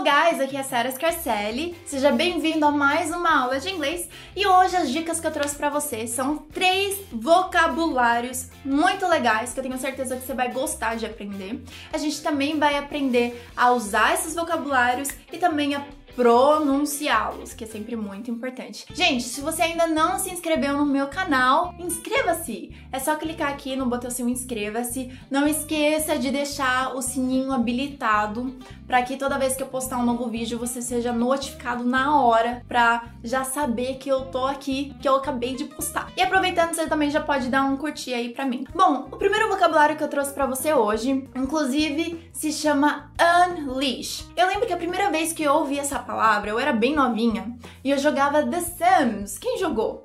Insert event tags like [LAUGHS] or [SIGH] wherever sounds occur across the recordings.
Hello guys, aqui é Sarah Scarcelli. Seja bem-vindo a mais uma aula de inglês. E hoje as dicas que eu trouxe para você são três vocabulários muito legais que eu tenho certeza que você vai gostar de aprender. A gente também vai aprender a usar esses vocabulários e também a pronunciá-los, que é sempre muito importante. Gente, se você ainda não se inscreveu no meu canal, inscreva-se! É só clicar aqui no botãozinho inscreva-se. Não esqueça de deixar o sininho habilitado para que toda vez que eu postar um novo vídeo você seja notificado na hora para já saber que eu tô aqui, que eu acabei de postar. E aproveitando, você também já pode dar um curtir aí para mim. Bom, o primeiro vocabulário que eu trouxe para você hoje, inclusive, se chama unleash. Eu lembro que a primeira vez que eu ouvi essa palavra, eu era bem novinha e eu jogava The Sims. Quem jogou?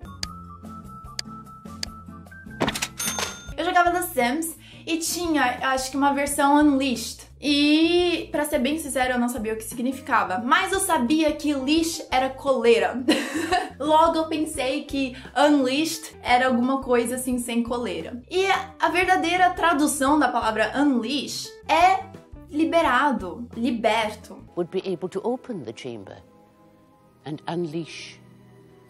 Eu jogava The Sims e tinha, acho que uma versão Unleashed. E, para ser bem sincero, eu não sabia o que significava, mas eu sabia que leash era coleira. [LAUGHS] Logo eu pensei que unleashed era alguma coisa assim sem coleira. E a verdadeira tradução da palavra unleash é liberado, liberto. Would be able to open the chamber and unleash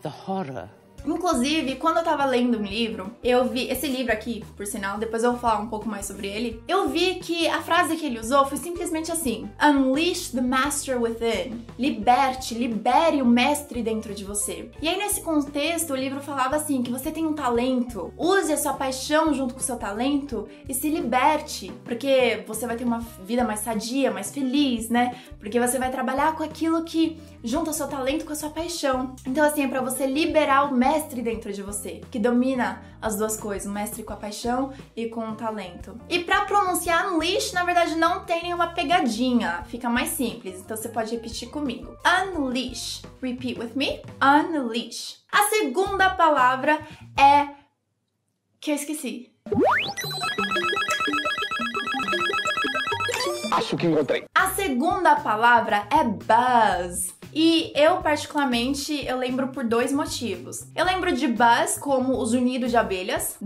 the horror Inclusive, quando eu tava lendo um livro, eu vi esse livro aqui, por sinal, depois eu vou falar um pouco mais sobre ele. Eu vi que a frase que ele usou foi simplesmente assim: Unleash the master within. Liberte, libere o mestre dentro de você. E aí nesse contexto, o livro falava assim que você tem um talento, use a sua paixão junto com o seu talento e se liberte, porque você vai ter uma vida mais sadia, mais feliz, né? Porque você vai trabalhar com aquilo que junta o seu talento com a sua paixão. Então assim, é para você liberar o mestre mestre dentro de você, que domina as duas coisas, o mestre com a paixão e com o talento. E para pronunciar unleash, na verdade, não tem nenhuma pegadinha, fica mais simples, então você pode repetir comigo. Unleash. Repeat with me. Unleash. A segunda palavra é que eu esqueci. Acho que encontrei. A segunda palavra é buzz. E eu, particularmente, eu lembro por dois motivos. Eu lembro de buzz como os unidos de abelhas.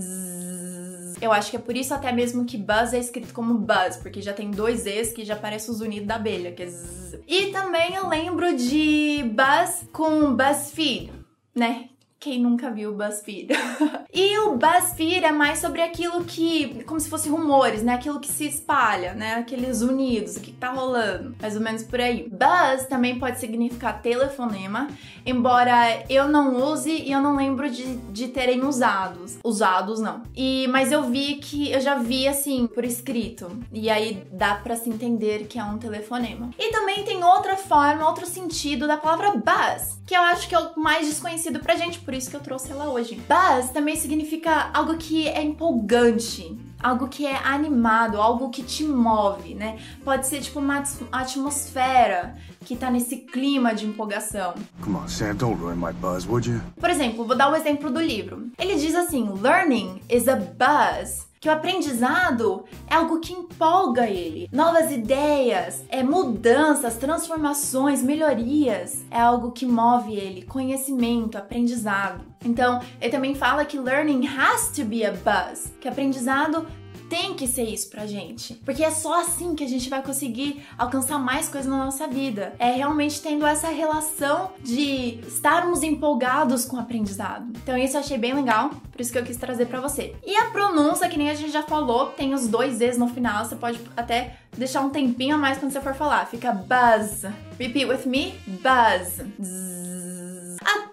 Eu acho que é por isso até mesmo que buzz é escrito como buzz, porque já tem dois E's que já parece os unidos da abelha, que é zzz. E também eu lembro de buzz com BuzzFeed, né? Quem nunca viu o BuzzFeed? [LAUGHS] e o BuzzFeed é mais sobre aquilo que, como se fosse rumores, né? Aquilo que se espalha, né? Aqueles unidos, o que tá rolando, mais ou menos por aí. Buzz também pode significar telefonema, embora eu não use e eu não lembro de, de terem usados. Usados não. E mas eu vi que eu já vi assim por escrito e aí dá para se entender que é um telefonema. E também tem outra forma, outro sentido da palavra buzz, que eu acho que é o mais desconhecido pra gente por isso que eu trouxe ela hoje. Buzz também significa algo que é empolgante, algo que é animado, algo que te move, né? Pode ser tipo uma atmosfera que tá nesse clima de empolgação. Come on, Sam, don't ruin my buzz, would you? Por exemplo, vou dar o um exemplo do livro. Ele diz assim: Learning is a buzz que o aprendizado é algo que empolga ele. Novas ideias, é mudanças, transformações, melhorias, é algo que move ele. Conhecimento, aprendizado. Então, ele também fala que learning has to be a buzz, que aprendizado tem que ser isso pra gente. Porque é só assim que a gente vai conseguir alcançar mais coisas na nossa vida. É realmente tendo essa relação de estarmos empolgados com o aprendizado. Então isso eu achei bem legal, por isso que eu quis trazer para você. E a pronúncia, que nem a gente já falou, tem os dois Z's no final, você pode até deixar um tempinho a mais quando você for falar. Fica buzz. Repeat with me. Buzz. A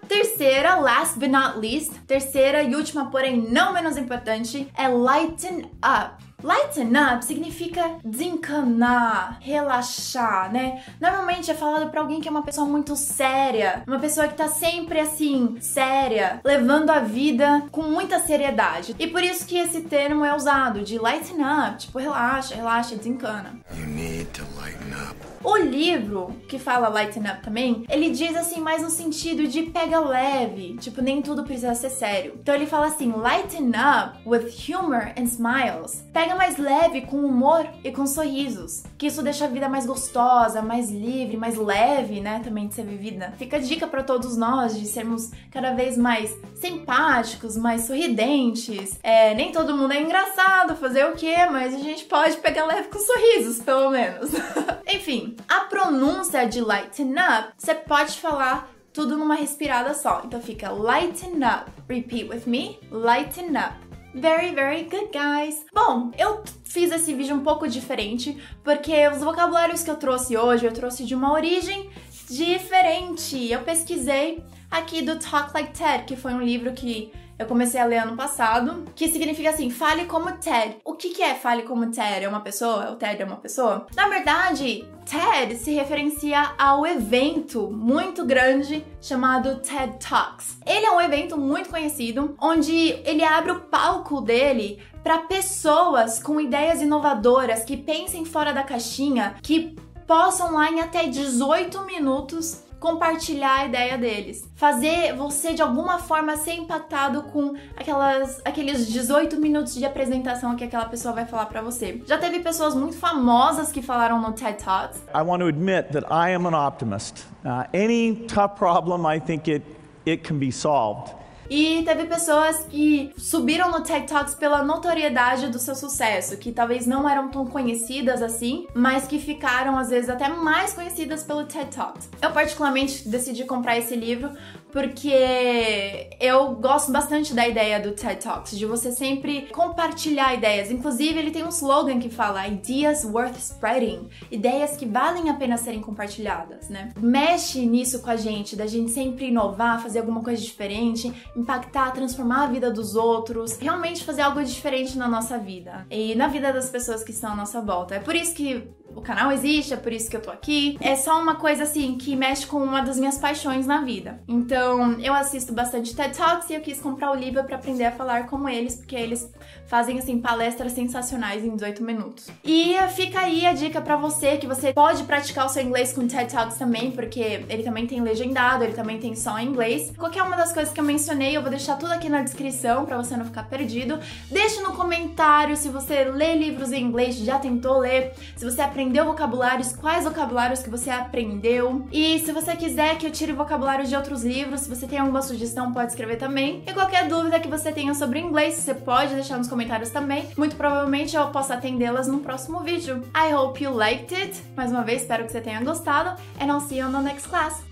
terceira, last but not least, terceira e última, porém não menos importante, é lighten up. Lighten up significa desencanar, relaxar, né? Normalmente é falado para alguém que é uma pessoa muito séria, uma pessoa que tá sempre assim, séria, levando a vida com muita seriedade. E por isso que esse termo é usado de lighten up, tipo relaxa, relaxa, desencana. You need to lighten up. O livro, que fala Lighten Up também, ele diz assim mais no sentido de pega leve, tipo, nem tudo precisa ser sério. Então ele fala assim, lighten up with humor and smiles. Pega mais leve com humor e com sorrisos, que isso deixa a vida mais gostosa, mais livre, mais leve, né, também de ser vivida. Fica a dica para todos nós de sermos cada vez mais simpáticos, mais sorridentes. É, nem todo mundo é engraçado, fazer o quê? Mas a gente pode pegar leve com sorrisos, pelo menos. [LAUGHS] Enfim, a pronúncia de lighten up, você pode falar tudo numa respirada só. Então fica lighten up. Repeat with me. Lighten up. Very, very good, guys. Bom, eu fiz esse vídeo um pouco diferente, porque os vocabulários que eu trouxe hoje, eu trouxe de uma origem diferente. Eu pesquisei aqui do Talk Like Ted, que foi um livro que eu comecei a ler ano passado, que significa assim, fale como Ted. O que, que é fale como Ted? É uma pessoa? O Ted é uma pessoa? Na verdade, TED se referencia ao evento muito grande chamado TED Talks. Ele é um evento muito conhecido, onde ele abre o palco dele para pessoas com ideias inovadoras que pensem fora da caixinha, que possam lá em até 18 minutos compartilhar a ideia deles. Fazer você de alguma forma ser empatado com aquelas aqueles 18 minutos de apresentação que aquela pessoa vai falar para você. Já teve pessoas muito famosas que falaram no TED Talks. I want to admit that I am an optimist. Uh, any tough problem, I think it it can be solved. E teve pessoas que subiram no TED Talks pela notoriedade do seu sucesso, que talvez não eram tão conhecidas assim, mas que ficaram às vezes até mais conhecidas pelo TED Talks. Eu particularmente decidi comprar esse livro porque eu gosto bastante da ideia do TED Talks, de você sempre compartilhar ideias. Inclusive, ele tem um slogan que fala Ideas worth spreading, ideias que valem a pena serem compartilhadas, né? Mexe nisso com a gente, da gente sempre inovar, fazer alguma coisa diferente, impactar, transformar a vida dos outros, realmente fazer algo diferente na nossa vida e na vida das pessoas que estão à nossa volta. É por isso que o canal existe, é por isso que eu tô aqui. É só uma coisa assim que mexe com uma das minhas paixões na vida. Então, eu assisto bastante TED Talks e eu quis comprar o livro para aprender a falar como eles, porque eles fazem assim palestras sensacionais em 18 minutos. E fica aí a dica para você que você pode praticar o seu inglês com TED Talks também, porque ele também tem legendado, ele também tem só em inglês. Qualquer uma das coisas que eu mencionei, eu vou deixar tudo aqui na descrição para você não ficar perdido. Deixe no comentário se você lê livros em inglês, já tentou ler, se você aprendeu vocabulários, quais vocabulários que você aprendeu. E se você quiser que eu tire vocabulários de outros livros, se você tem alguma sugestão, pode escrever também. E qualquer dúvida que você tenha sobre inglês, você pode deixar nos comentários também. Muito provavelmente eu posso atendê-las no próximo vídeo. I hope you liked it. Mais uma vez, espero que você tenha gostado. And I'll see you on the next class.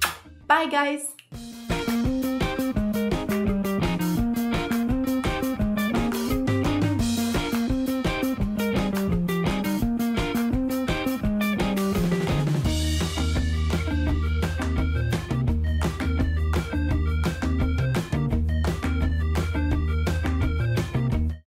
Bye, guys!